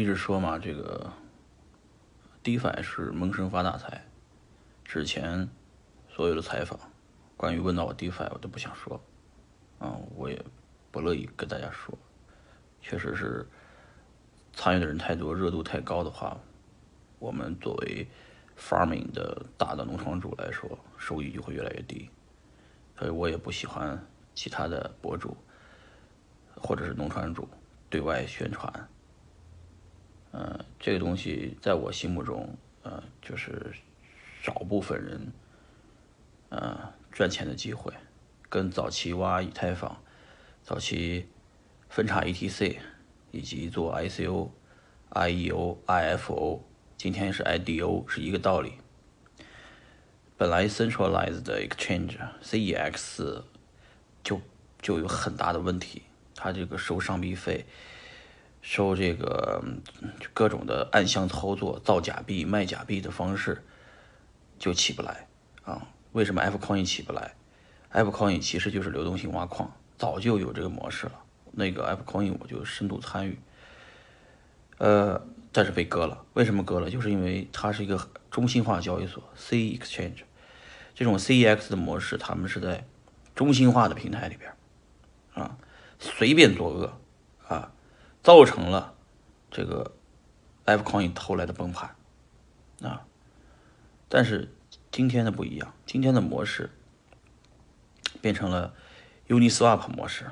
一直说嘛，这个 DeFi 是闷声发大财。之前所有的采访，关于问到我 DeFi，我都不想说，啊，我也不乐意跟大家说。确实是参与的人太多，热度太高的话，我们作为 farming 的大的农场主来说，收益就会越来越低。所以我也不喜欢其他的博主或者是农场主对外宣传。嗯，这个东西在我心目中，呃，就是少部分人，呃，赚钱的机会，跟早期挖以太坊、早期分叉 ETC 以及做 ICO、IEO、IFO，今天是 IDO 是一个道理。本来 centralized exchange CEX 就就有很大的问题，它这个收上币费，收这个各种的暗箱操作、造假币、卖假币的方式就起不来啊？为什么 F Coin 起不来？F Coin 其实就是流动性挖矿，早就有这个模式了。那个 F Coin 我就深度参与，呃，但是被割了。为什么割了？就是因为它是一个中心化交易所 C Exchange。这种 CEX 的模式，他们是在中心化的平台里边，啊，随便作恶，啊，造成了这个 F Coin 后来的崩盘，啊，但是今天的不一样，今天的模式变成了 Uniswap 模式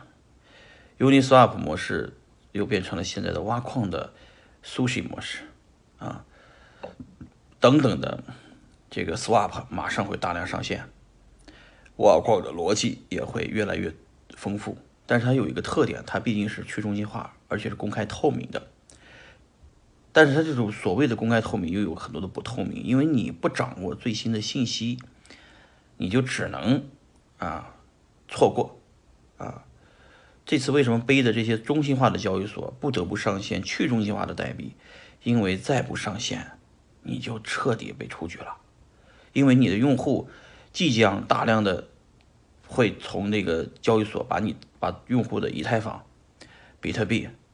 ，Uniswap 模式又变成了现在的挖矿的 Sushi 模式，啊，等等的。这个 swap 马上会大量上线，挖矿的逻辑也会越来越丰富。但是它有一个特点，它毕竟是去中心化，而且是公开透明的。但是它这种所谓的公开透明，又有很多的不透明，因为你不掌握最新的信息，你就只能啊错过啊。这次为什么背的这些中心化的交易所不得不上线去中心化的代币？因为再不上线，你就彻底被出局了。因为你的用户即将大量的会从那个交易所把你把用户的以太坊、比特币